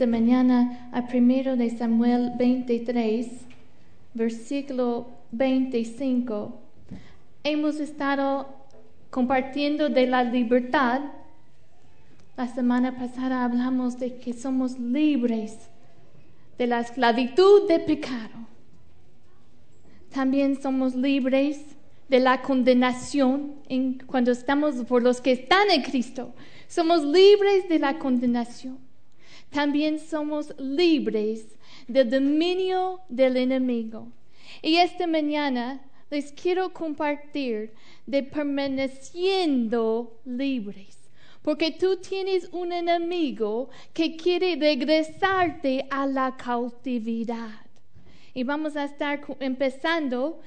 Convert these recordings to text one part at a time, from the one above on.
Esta mañana a primero de Samuel 23, versículo 25. Hemos estado compartiendo de la libertad. La semana pasada hablamos de que somos libres de la esclavitud de pecado. También somos libres de la condenación en, cuando estamos por los que están en Cristo. Somos libres de la condenación también somos libres del dominio del enemigo. Y esta mañana les quiero compartir de permaneciendo libres. Porque tú tienes un enemigo que quiere regresarte a la cautividad. Y vamos a estar empezando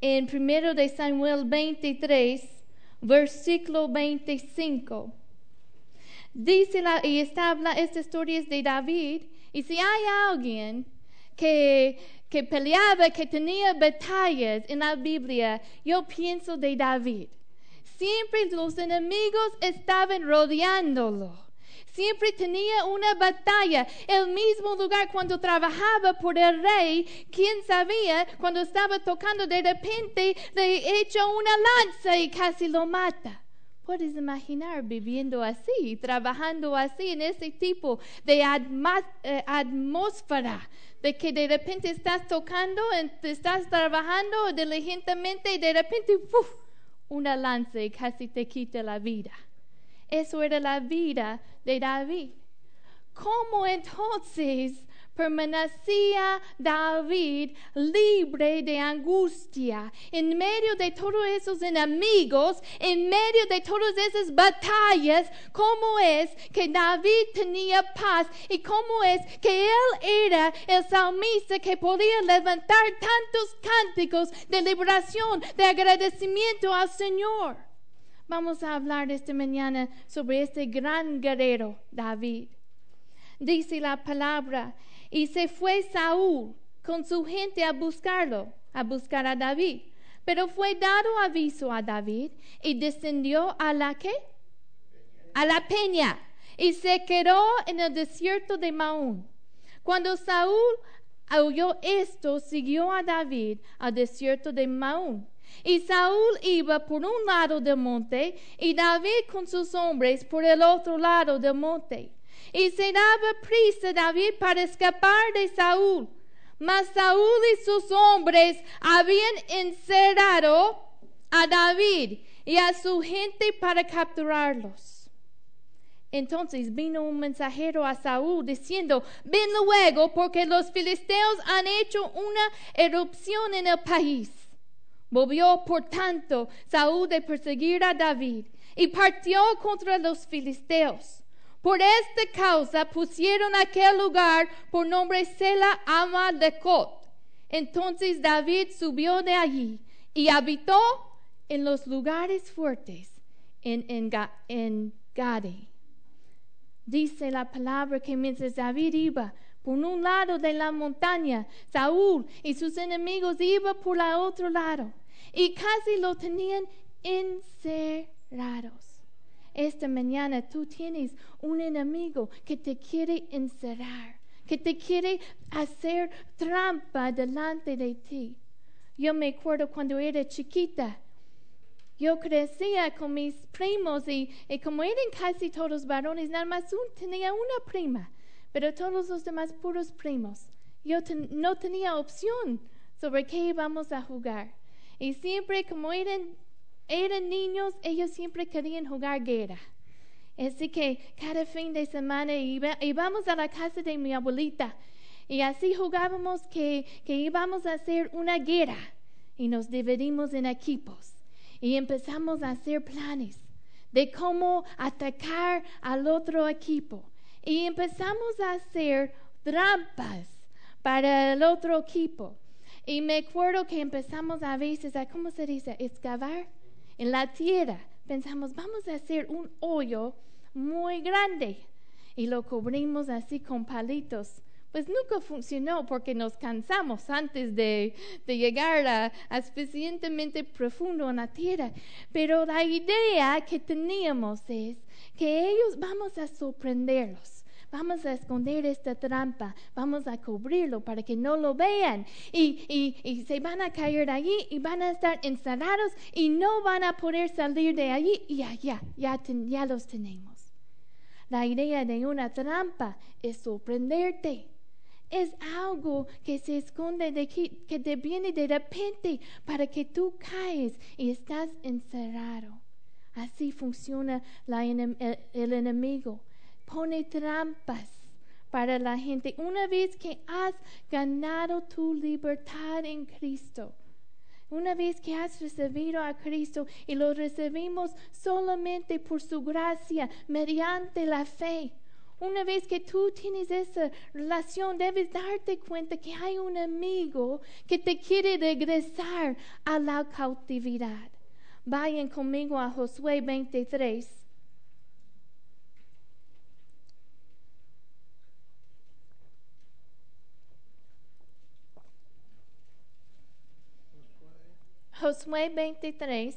en 1 de Samuel 23, versículo 25. Dice la, y está hablando, esta historia es de David, y si hay alguien que, que peleaba, que tenía batallas en la Biblia, yo pienso de David. Siempre los enemigos estaban rodeándolo. Siempre tenía una batalla. El mismo lugar cuando trabajaba por el rey, quién sabía, cuando estaba tocando, de repente le echa una lanza y casi lo mata. Puedes imaginar viviendo así, trabajando así en ese tipo de eh, atmósfera, de que de repente estás tocando, estás trabajando diligentemente y de repente una lanza y casi te quita la vida. Eso era la vida de David. ¿Cómo entonces permanecía David libre de angustia en medio de todos esos enemigos, en medio de todas esas batallas, cómo es que David tenía paz y cómo es que él era el salmista que podía levantar tantos cánticos de liberación, de agradecimiento al Señor. Vamos a hablar esta mañana sobre este gran guerrero David. Dice la palabra y se fue Saúl con su gente a buscarlo, a buscar a David. Pero fue dado aviso a David y descendió a la qué? A la peña y se quedó en el desierto de Maún. Cuando Saúl oyó esto, siguió a David al desierto de Maún. Y Saúl iba por un lado del monte y David con sus hombres por el otro lado del monte y se daba prisa David para escapar de Saúl. Mas Saúl y sus hombres habían encerrado a David y a su gente para capturarlos. Entonces vino un mensajero a Saúl diciendo, ven luego porque los filisteos han hecho una erupción en el país. Volvió por tanto Saúl de perseguir a David y partió contra los filisteos. Por esta causa pusieron aquel lugar por nombre Sela Amalekot. Entonces David subió de allí y habitó en los lugares fuertes en, en, Gade. Dice la palabra que mientras David iba por un lado de la montaña, Saúl y sus enemigos iban por el otro lado y casi lo tenían encerrados. Esta mañana tú tienes un enemigo que te quiere encerrar, que te quiere hacer trampa delante de ti. Yo me acuerdo cuando era chiquita, yo crecía con mis primos y, como eran casi todos varones, nada más un, tenía una prima, pero todos los demás puros primos. Yo no tenía opción sobre qué íbamos a jugar. Y siempre como eran eran niños, ellos siempre querían jugar guerra. Así que cada fin de semana íbamos a la casa de mi abuelita y así jugábamos que, íbamos a hacer una guerra y nos dividimos en equipos y empezamos a hacer planes. de cómo atacar al otro equipo. Y empezamos a hacer trampas para el otro equipo. Y me acuerdo que empezamos a veces a, ¿cómo se dice? Excavar en la tierra. Pensamos, vamos a hacer un hoyo muy grande. Y lo cubrimos así con palitos pues nunca funcionó porque nos cansamos antes de, llegar a, a, suficientemente profundo en la tierra. Pero la idea que teníamos es que ellos vamos a sorprenderlos. Vamos a esconder esta trampa, vamos a cubrirlo para que no lo vean. Y, y, y se van a caer allí y van a estar encerrados y no van a poder salir de allí. Y allá, ya, ya los tenemos. La idea de una trampa es sorprenderte es algo que se esconde de que, que te viene de repente para que tú caes y estás encerrado. Así funciona el, enemigo. Pone trampas para la gente. Una vez que has ganado tu libertad en Cristo, una vez que has recibido a Cristo y lo recibimos solamente por su gracia, mediante la fe, una vez que tú tienes esa relación, debes darte cuenta que hay un amigo que te quiere regresar a la cautividad. Vayan conmigo a Josué 23. Josué 23.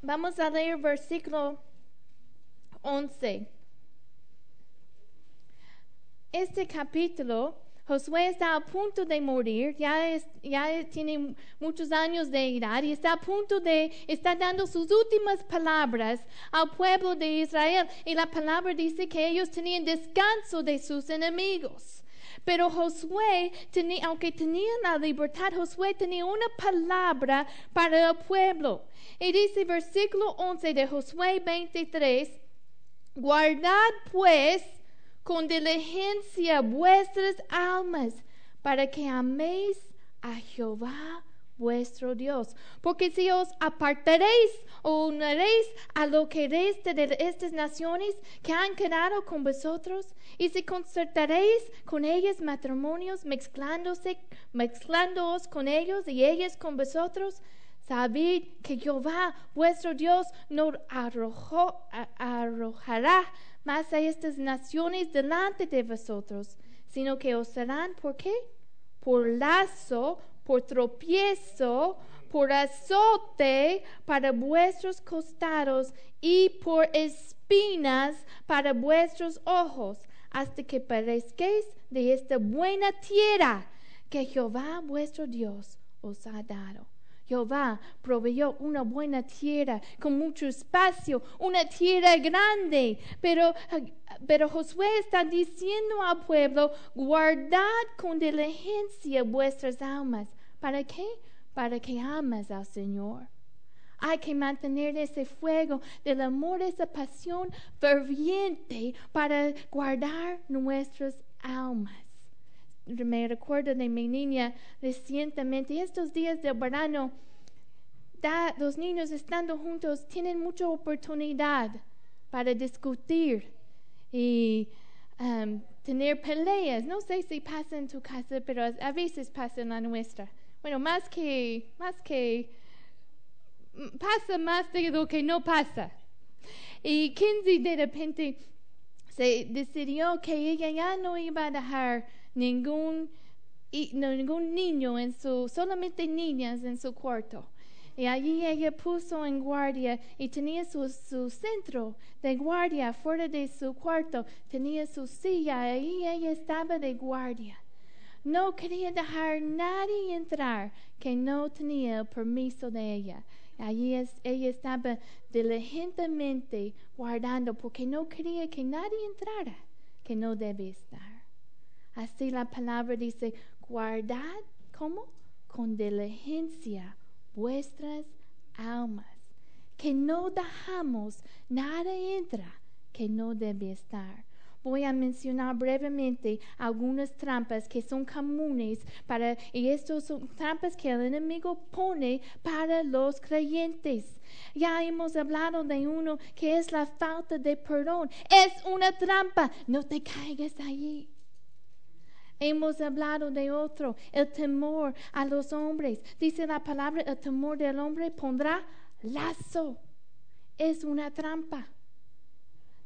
Vamos a leer versículo 11. Este capítulo, Josué está a punto de morir, ya, tiene muchos años de edad y está a punto de, está dando sus últimas palabras al pueblo de Israel. Y la palabra dice que ellos tenían descanso de sus enemigos. Pero Josué, tenía, aunque tenían la libertad, Josué tenía una palabra para el pueblo. Y dice versículo 11 de Josué 23, Guardad pues con diligencia vuestras almas para que améis a Jehová vuestro Dios. Porque si os apartaréis o unaréis a lo que resta de estas naciones que han quedado con vosotros, y si concertaréis con ellas matrimonios, mezclándose, mezclándoos con ellos y ellas con vosotros, Sabed que Jehová vuestro Dios no arrojará más a estas naciones delante de vosotros, sino que os serán, ¿por qué? Por lazo, por tropiezo, por azote para vuestros costados y por espinas para vuestros ojos, hasta que parezcáis de esta buena tierra que Jehová vuestro Dios os ha dado. Jehová proveyó una buena tierra con mucho espacio, una tierra grande. Pero, pero Josué está diciendo al pueblo, guardad con diligencia vuestras almas. ¿Para qué? Para que amas al Señor. Hay que mantener ese fuego del amor, esa pasión ferviente para guardar nuestras almas me recuerdo de mi niña recientemente, estos días de verano, los niños estando juntos tienen mucha oportunidad para discutir y um, tener peleas. No sé si pasa en tu casa, pero a veces pasa en la nuestra. Bueno, más que, más que, pasa más de lo que no pasa. Y Kinsey de repente se decidió que ella ya no iba a dejar ningún, ningún niño en su, solamente niñas en su cuarto. Y allí ella puso en guardia y tenía su, su, centro de guardia fuera de su cuarto, tenía su silla, ahí ella estaba de guardia. No quería dejar nadie entrar que no tenía el permiso de ella. Allí ella estaba diligentemente guardando porque no quería que nadie entrara que no debe estar. Así la palabra dice, guardad, ¿cómo? Con diligencia vuestras almas, que no dejamos nada entra que no debe estar. Voy a mencionar brevemente algunas trampas que son comunes para, y estas son trampas que el enemigo pone para los creyentes. Ya hemos hablado de uno que es la falta de perdón. Es una trampa. No te caigas allí. Hemos hablado de otro, el temor a los hombres. Dice la palabra, el temor del hombre pondrá lazo. Es una trampa.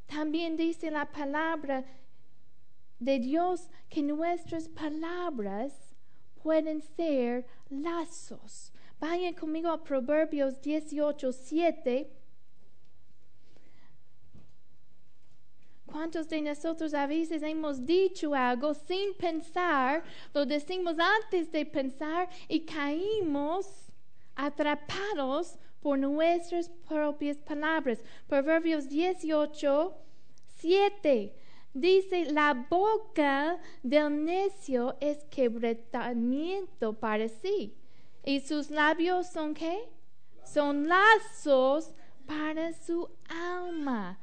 También dice la palabra de Dios que nuestras palabras pueden ser lazos. Vayan conmigo a Proverbios 18, 7. ¿Cuántos de nosotros a veces hemos dicho algo sin pensar? Lo decimos antes de pensar y caímos atrapados por nuestras propias palabras. Proverbios 18, 7 dice, la boca del necio es quebrantamiento para sí. ¿Y sus labios son qué? Son lazos para su alma.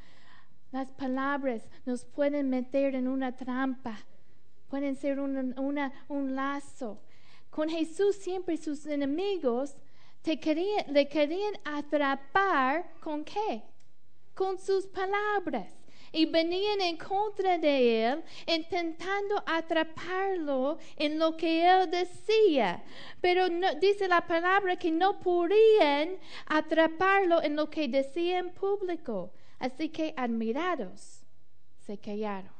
Las palabras nos pueden meter en una trampa, pueden ser un lazo. Con Jesús siempre sus enemigos te querían, le querían atrapar con qué? Con sus palabras. Y venían en contra de él, intentando atraparlo en lo que él decía. Pero dice la palabra que no podían atraparlo en lo que decía en público. Así que admirados se callaron.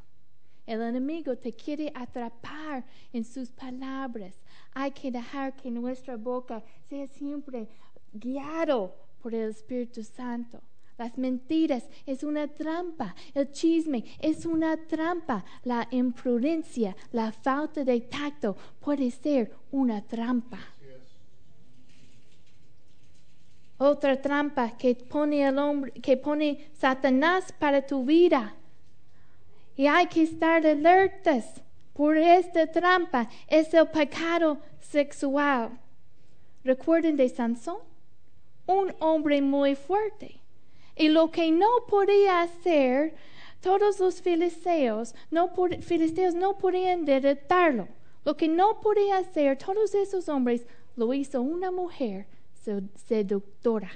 El enemigo te quiere atrapar en sus palabras. Hay que dejar que nuestra boca sea siempre guiado por el Espíritu Santo. Las mentiras es una trampa. El chisme es una trampa. La imprudencia, la falta de tacto puede ser una trampa. Otra trampa que pone el hombre, que pone Satanás para tu vida. Y hay que estar alertas por esta trampa. Es el pecado sexual. Recuerden de Sansón, un hombre muy fuerte. Y lo que no podía hacer, todos los filisteos no, filisteos no podían derrotarlo. Lo que no podía hacer, todos esos hombres, lo hizo una mujer seductora.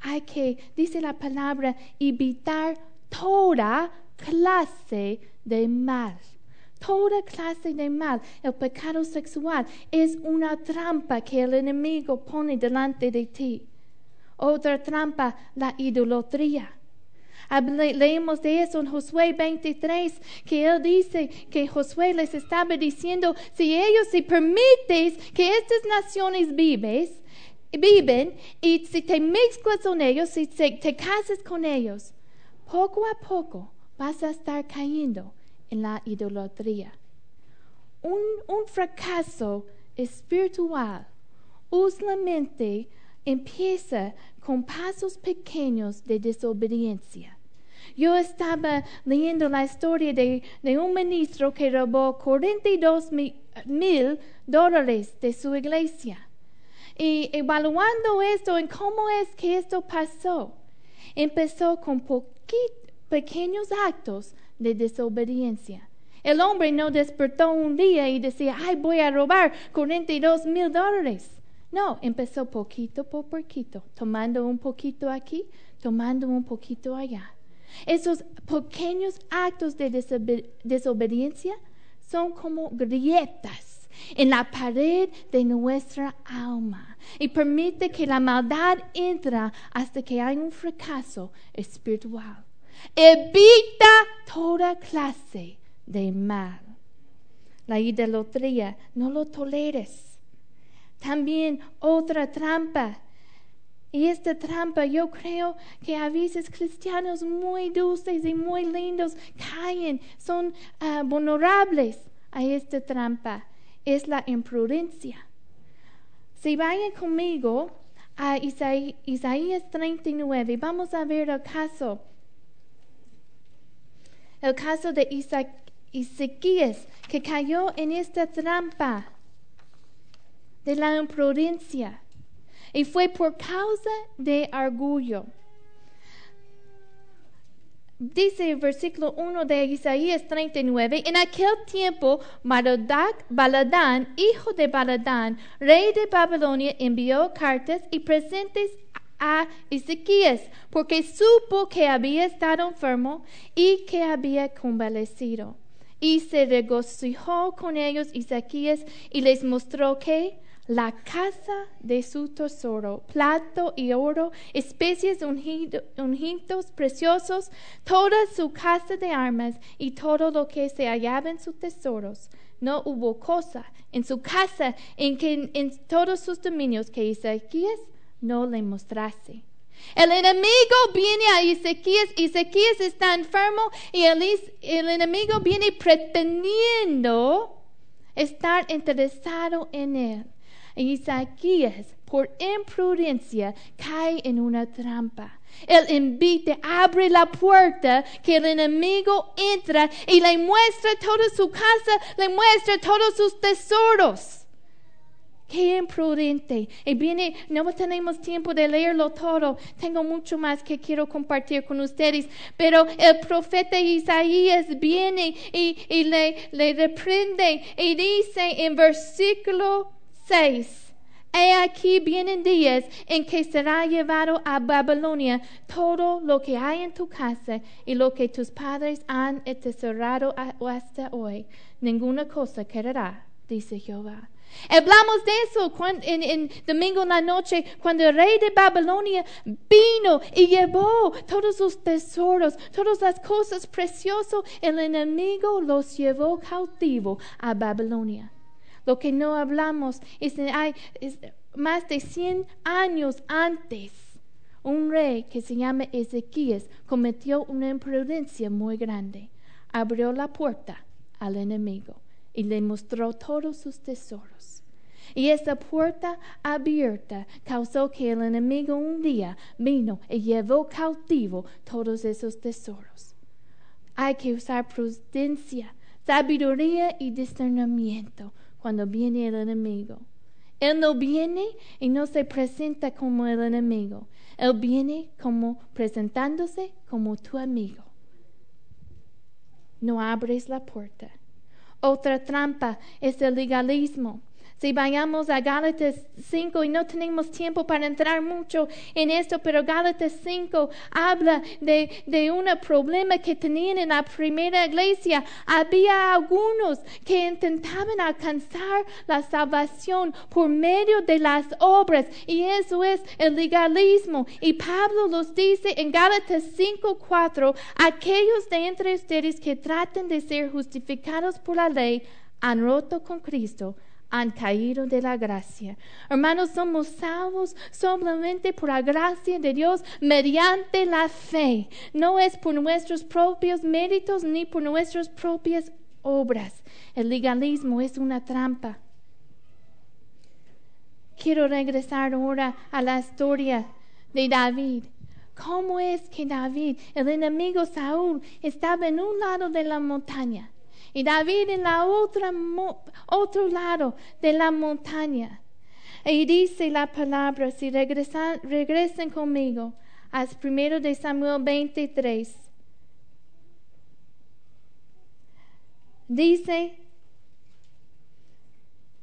Hay que, dice la palabra, evitar toda clase de mal. Toda clase de mal, el pecado sexual es una trampa que el enemigo pone delante de ti. Otra trampa, la idolatría. Leemos de eso en Josué 23, que él dice que Josué les estaba diciendo, si ellos, si permites que estas naciones vives, viven y si te mezclas con ellos, si te, casas con ellos, poco a poco vas a estar cayendo en la idolatría. Un, un fracaso espiritual usualmente empieza con pasos pequeños de desobediencia. Yo estaba leyendo la historia de, de un ministro que robó 42 mil dólares de su iglesia y evaluando esto en cómo es que esto pasó, empezó con pequeños actos de desobediencia. El hombre no despertó un día y decía, ay, voy a robar 42 mil dólares. No, empezó poquito por poquito, tomando un poquito aquí, tomando un poquito allá. Esos pequeños actos de desobediencia son como grietas en la pared de nuestra alma y permite que la maldad entre hasta que hay un fracaso espiritual. Evita toda clase de mal. La idolatría, no lo toleres. También otra trampa. Y esta trampa yo creo que a veces cristianos muy dulces y muy lindos caen, son uh, vulnerables a esta trampa es la imprudencia. Si vayan conmigo a Isaías 39, vamos a ver el caso, el caso de Ezequías que cayó en esta trampa de la imprudencia y fue por causa de orgullo. dice el versículo 1 de Isaías 39, en aquel tiempo Marodac, Baladán, hijo de Baladán, rey de Babilonia, envió cartas y presentes a Ezequías, porque supo que había estado enfermo y que había convalecido. Y se regocijó con ellos Ezequías y les mostró que la casa de su tesoro, plato y oro, especies ungidos preciosos, toda su casa de armas y todo lo que se hallaba en sus tesoros. No hubo cosa en su casa en que en todos sus dominios que Ezequías no le mostrase. El enemigo viene a Ezequías, Ezequías está enfermo y el, enemigo viene pretendiendo estar interesado en él. Isaías, por imprudencia, cae en una trampa. Él invita, abre la puerta, que el enemigo entra y le muestra toda su casa, le muestra todos sus tesoros. Qué imprudente. Y viene, no tenemos tiempo de leerlo todo. Tengo mucho más que quiero compartir con ustedes. Pero el profeta Isaías viene y, y le, le reprende y dice en versículo 6. He aquí vienen días en que será llevado a Babilonia todo lo que hay en tu casa y lo que tus padres han atesorado hasta hoy. Ninguna cosa quedará, dice Jehová. Hablamos de eso en, en, domingo en la noche, cuando el rey de Babilonia vino y llevó todos sus tesoros, todas las cosas preciosas, el enemigo los llevó cautivo a Babilonia. Lo que no hablamos es, hay, más de 100 años antes. Un rey que se llama Ezequías cometió una imprudencia muy grande. Abrió la puerta al enemigo y le mostró todos sus tesoros. Y esa puerta abierta causó que el enemigo un día vino y llevó cautivo todos esos tesoros. Hay que usar prudencia, sabiduría y discernimiento cuando viene el enemigo. Él no viene y no se presenta como el enemigo. Él viene como presentándose como tu amigo. No abres la puerta. Otra trampa es el legalismo. Si vayamos a Gálatas 5, y no tenemos tiempo para entrar mucho en esto, pero Gálatas 5 habla de, de un problema que tenían en la primera iglesia. Había algunos que intentaban alcanzar la salvación por medio de las obras, y eso es el legalismo. Y Pablo los dice en Gálatas 5, 4, aquellos de entre ustedes que traten de ser justificados por la ley han roto con Cristo han caído de la gracia. Hermanos, somos salvos solamente por la gracia de Dios mediante la fe. No es por nuestros propios méritos ni por nuestras propias obras. El legalismo es una trampa. Quiero regresar ahora a la historia de David. ¿Cómo es que David, el enemigo Saúl, estaba en un lado de la montaña? Y David en la otra otro lado de la montaña. Y dice la palabra, si regresan, regresen conmigo, al primero de Samuel 23. Dice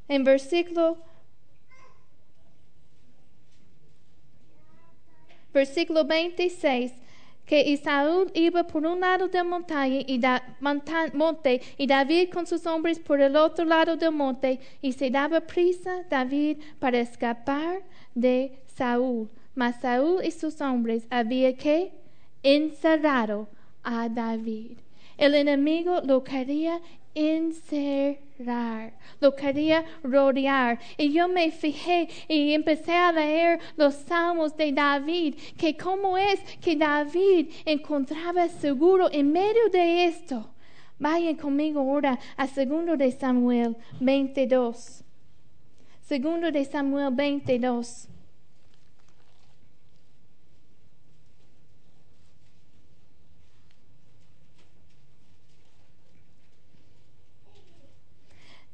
en versículo versículo 26 que Isaú iba por un lado del montaña y monte y David con sus hombres por el otro lado del monte y se daba prisa David para escapar de Saúl. Mas Saúl y sus hombres había que encerrado a David. El enemigo lo quería encerrar, lo quería rodear. Y yo me fijé y empecé a leer los salmos de David, que cómo es que David encontraba seguro en medio de esto. Vayan conmigo ahora a segundo de Samuel 22. Segundo de Samuel 22.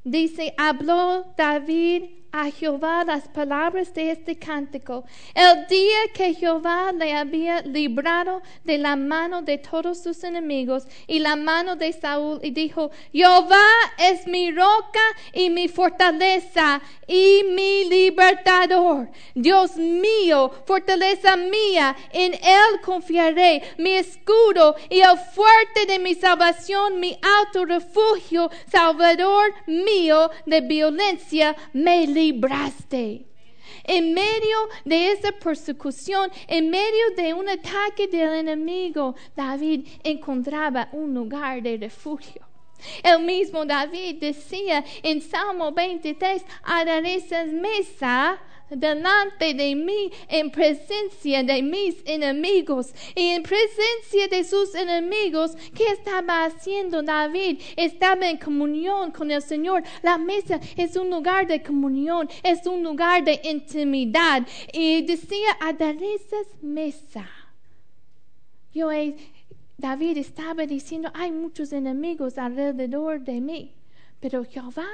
Dice, habló David a Jehová las palabras de este cántico. El día que Jehová le había librado de la mano de todos sus enemigos y la mano de Saúl y dijo, Jehová es mi roca y mi fortaleza y mi libertador. Dios mío, fortaleza mía, en él confiaré, mi escudo y el fuerte de mi salvación, mi alto refugio, salvador mío de violencia, me libraste. En medio de esa persecución, en medio de un ataque del enemigo, David encontraba un lugar de refugio. El mismo David decía en Salmo 23, haré mesa delante de mí en presencia de mis enemigos y en presencia de sus enemigos. ¿Qué estaba haciendo David? Estaba en comunión con el Señor. La mesa es un lugar de comunión, es un lugar de intimidad. Y decía, aderezas mesa. Yo David estaba diciendo, hay muchos enemigos alrededor de mí, pero Jehová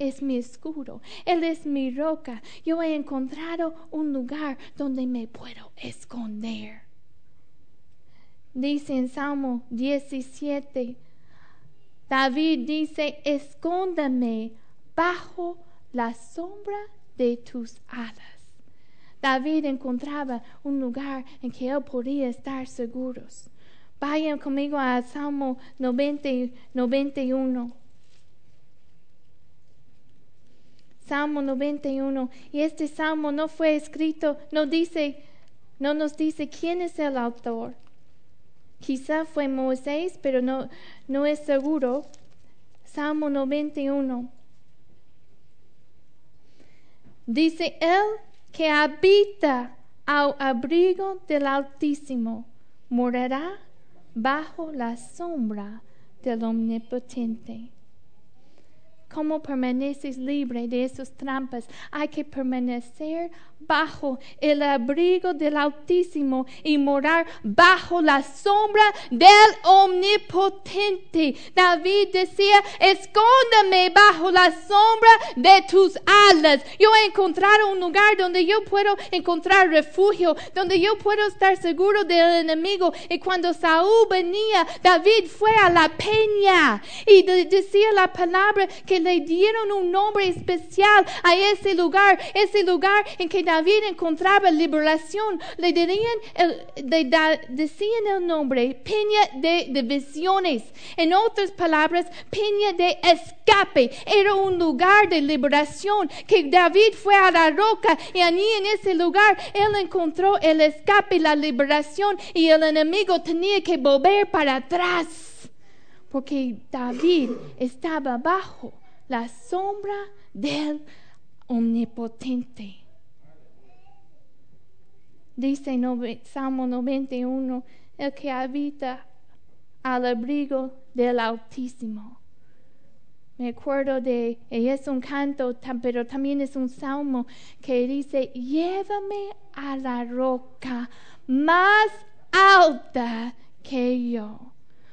es mi escudo, Él es mi roca. Yo he encontrado un lugar donde me puedo esconder. Dice en Salmo 17, David dice, escóndame bajo la sombra de tus alas. David encontraba un lugar en que él podía estar seguros. Vayan conmigo a Salmo 90, 91. Salmo 91. Y este salmo no fue escrito, no dice, no nos dice quién es el autor. Quizá fue Moisés, pero no, no es seguro. Salmo 91. Dice, el que habita al abrigo del Altísimo morará bajo la sombra del Omnipotente. ¿Cómo permaneces libre de esas trampas? Hay que permanecer bajo el abrigo del Altísimo y morar bajo la sombra del Omnipotente. David decía, escóndame bajo la sombra de tus alas. Yo he encontrado un lugar donde yo puedo encontrar refugio, donde yo puedo estar seguro del enemigo. Y cuando Saúl venía, David fue a la peña y decía la palabra que le dieron un nombre especial a ese lugar, ese lugar en que David encontraba liberación. Le, dirían decían el nombre peña de divisiones. En otras palabras, peña de escape. Era un lugar de liberación que David fue a la roca y allí en ese lugar él encontró el escape, la liberación y el enemigo tenía que volver para atrás porque David estaba bajo la sombra del omnipotente. Dice Salmo 91, el que habita al abrigo del Altísimo. Me acuerdo de, es un canto, pero también es un salmo que dice, llévame a la roca más alta que yo.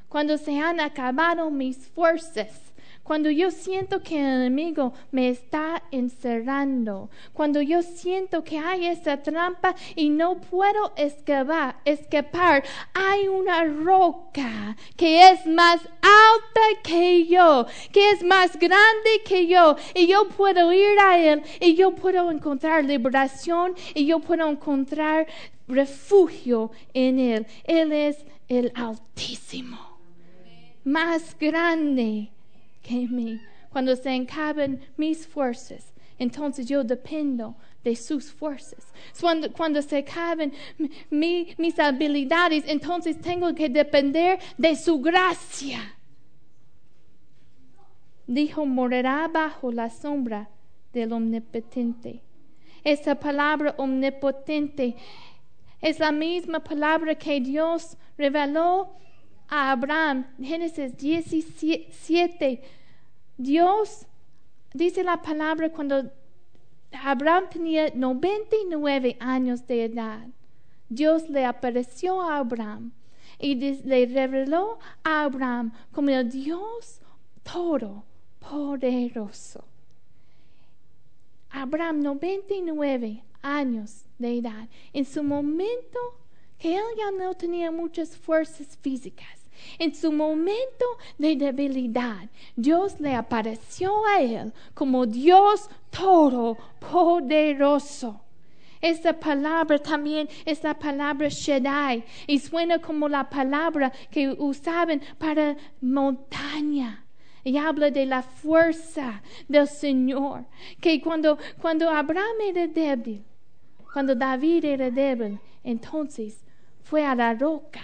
Cuando se han acabado mis fuerzas, cuando yo siento que el enemigo me está encerrando, cuando yo siento que hay esa trampa y no puedo escapar, escapar, hay una roca que es más alta que yo, que es más grande que yo, y yo puedo ir a él y yo puedo encontrar liberación y yo puedo encontrar refugio en él. Él es el Altísimo, más grande cuando se encaben mis fuerzas, entonces yo dependo de sus fuerzas. Cuando, cuando se acaben mis habilidades, entonces tengo que depender de su gracia. Dijo, morará bajo la sombra del omnipotente. Esa palabra omnipotente es la misma palabra que Dios reveló a Abraham, Génesis 17, Dios dice la palabra cuando Abraham tenía 99 años de edad. Dios le apareció a Abraham y le reveló a Abraham como el Dios todo poderoso. Abraham, 99 años de edad, en su momento que él ya no tenía muchas fuerzas físicas, en su momento de debilidad, Dios le apareció a él como Dios todopoderoso. Esta palabra también es la palabra Shaddai y suena como la palabra que usaban para montaña. Y habla de la fuerza del Señor. Que cuando, cuando Abraham era débil, cuando David era débil, entonces fue a la roca,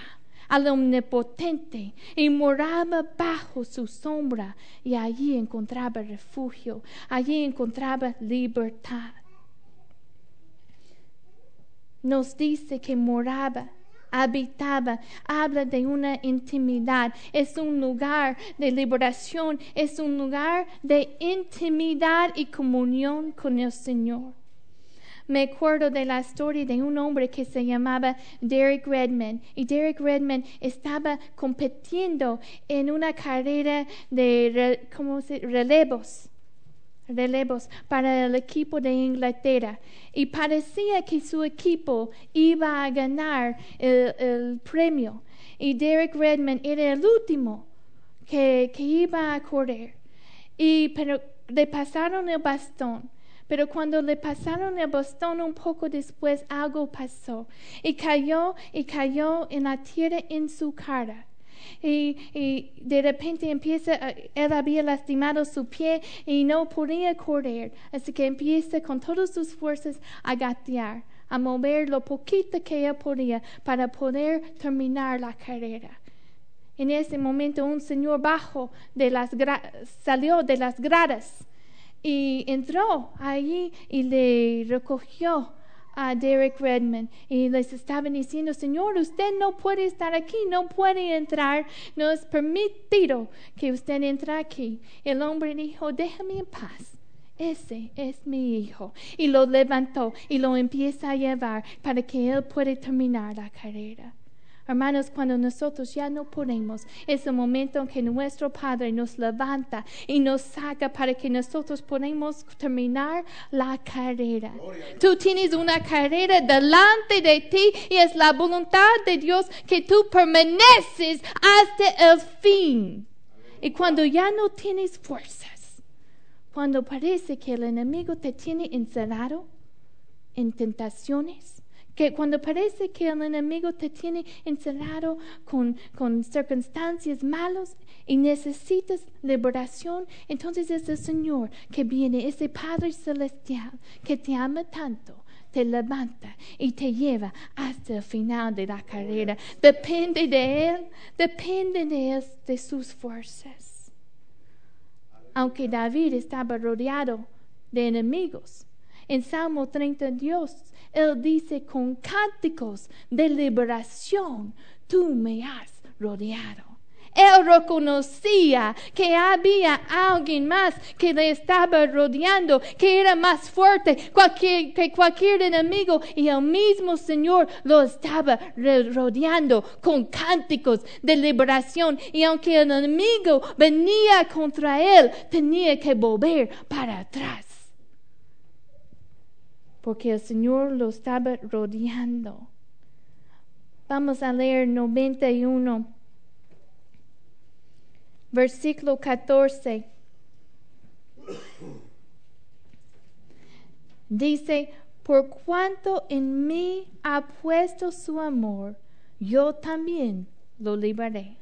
al omnipotente, y moraba bajo su sombra, y allí encontraba refugio, allí encontraba libertad. Nos dice que moraba habitaba, habla de una intimidad, es un lugar de liberación, es un lugar de intimidad y comunión con el Señor. Me acuerdo de la historia de un hombre que se llamaba Derek Redman. Y Derek Redman estaba compitiendo en una carrera de relevos relevos para el equipo de Inglaterra y parecía que su equipo iba a ganar el, premio y Derek Redman era el último que, que, iba a correr y pero le pasaron el bastón pero cuando le pasaron el bastón un poco después, algo pasó. Y cayó y cayó en la tierra en su cara. Y, de repente empieza, él había lastimado su pie y no podía correr, así que empieza con todas sus fuerzas a gatear, a mover lo poquito que él podía para poder terminar la carrera. En ese momento un señor bajo de las salió de las gradas y entró allí y le recogió a Derek Redman y les estaban diciendo, Señor, usted no puede estar aquí, no puede entrar, no es permitido que usted entre aquí. El hombre dijo, déjame en paz. Ese es mi hijo. Y lo levantó y lo empieza a llevar para que él pueda terminar la carrera. Hermanos, cuando nosotros ya no podemos, es el momento en que nuestro Padre nos levanta y nos saca para que nosotros podamos terminar la carrera. Tú tienes una carrera delante de ti y es la voluntad de Dios que tú permaneces hasta el fin. Y cuando ya no tienes fuerzas, cuando parece que el enemigo te tiene encerrado en tentaciones, que cuando parece que el enemigo te tiene encerrado con, con circunstancias malas y necesitas liberación, entonces es el Señor que viene, ese Padre Celestial que te ama tanto te levanta y te lleva hasta el final de la carrera. Depende de Él, depende de Él, de sus fuerzas. Aunque David estaba rodeado de enemigos, en Salmo 30 Dios él dice, con cánticos de liberación, tú me has rodeado. Él reconocía que había alguien más que le estaba rodeando, que era más fuerte que cualquier enemigo y el mismo Señor lo estaba rodeando con cánticos de liberación. Y aunque el enemigo venía contra él, tenía que volver para atrás porque el Señor lo estaba rodeando. Vamos a leer 91, versículo 14. Dice, por cuanto en mí ha puesto su amor, yo también lo libraré.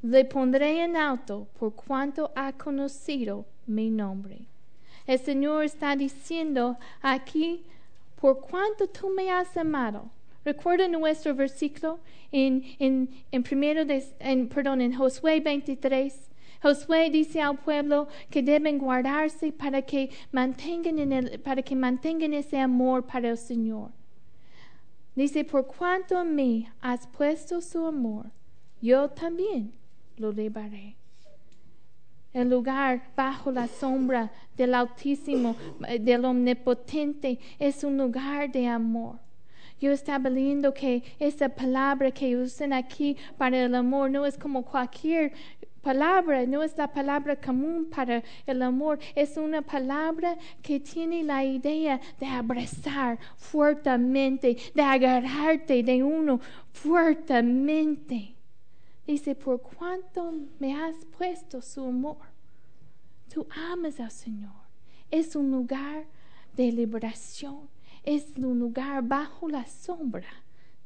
Le pondré en alto por cuanto ha conocido mi nombre. El Señor está diciendo aquí, por cuanto tú me has amado. Recuerda nuestro versículo en, en, en primero de, en, perdón, en Josué 23. Josué dice al pueblo que deben guardarse para que mantengan, en el, para que mantengan ese amor para el Señor. Dice, por cuanto a mí has puesto su amor, yo también lo liberaré el lugar bajo la sombra del Altísimo, del Omnipotente, es un lugar de amor. Yo estaba leyendo que esa palabra que usan aquí para el amor no es como cualquier palabra no es la palabra común para el amor, es una palabra que tiene la idea de abrazar fuertemente, de agarrarte de uno fuertemente. Dice, por cuanto me has puesto su amor, tú amas al Señor. Es un lugar de liberación, es un lugar bajo la sombra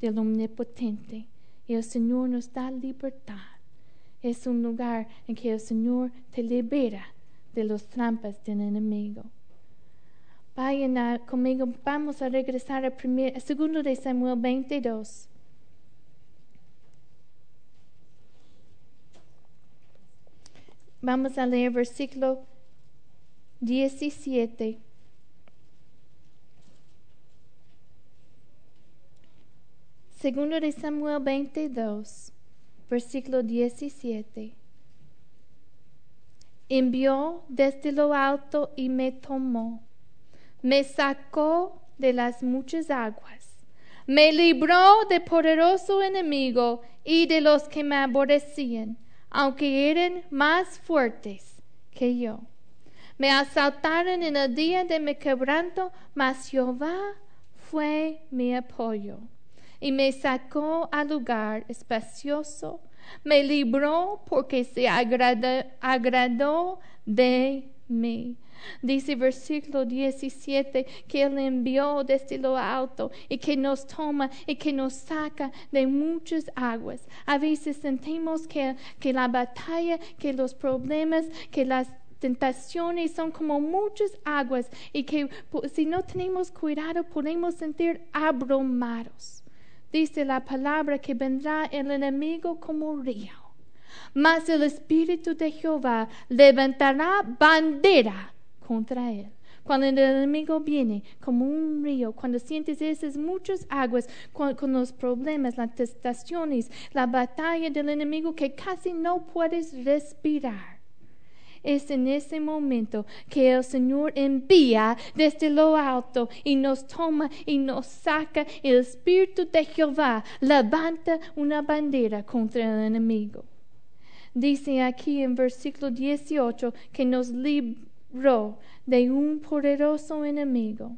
del Omnipotente. Y el Señor nos da libertad es un lugar en que el Señor te libera de las trampas del enemigo. Vayan conmigo, vamos a regresar al primer, segundo de Samuel 22. Vamos a leer versículo 17. Segundo de Samuel 22 versículo 17. Envió desde lo alto y me tomó, me sacó de las muchas aguas, me libró de poderoso enemigo y de los que me aborrecían, aunque eran más fuertes que yo. Me asaltaron en el día de mi quebranto, mas Jehová fue mi apoyo y me sacó al lugar espacioso, me libró porque se agradó, de mí. Dice versículo 17 que Él envió desde lo alto y que nos toma y que nos saca de muchas aguas. A veces sentimos que, que la batalla, que los problemas, que las tentaciones son como muchas aguas y que si no tenemos cuidado podemos sentir abrumados dice la palabra que vendrá el enemigo como río. Mas el Espíritu de Jehová levantará bandera contra él. Cuando el enemigo viene como un río, cuando sientes esas muchas aguas con, los problemas, las tentaciones, la batalla del enemigo que casi no puedes respirar es en ese momento que el Señor envía desde lo alto y nos toma y nos saca. El Espíritu de Jehová levanta una bandera contra el enemigo. Dice aquí en versículo 18 que nos libró de un poderoso enemigo.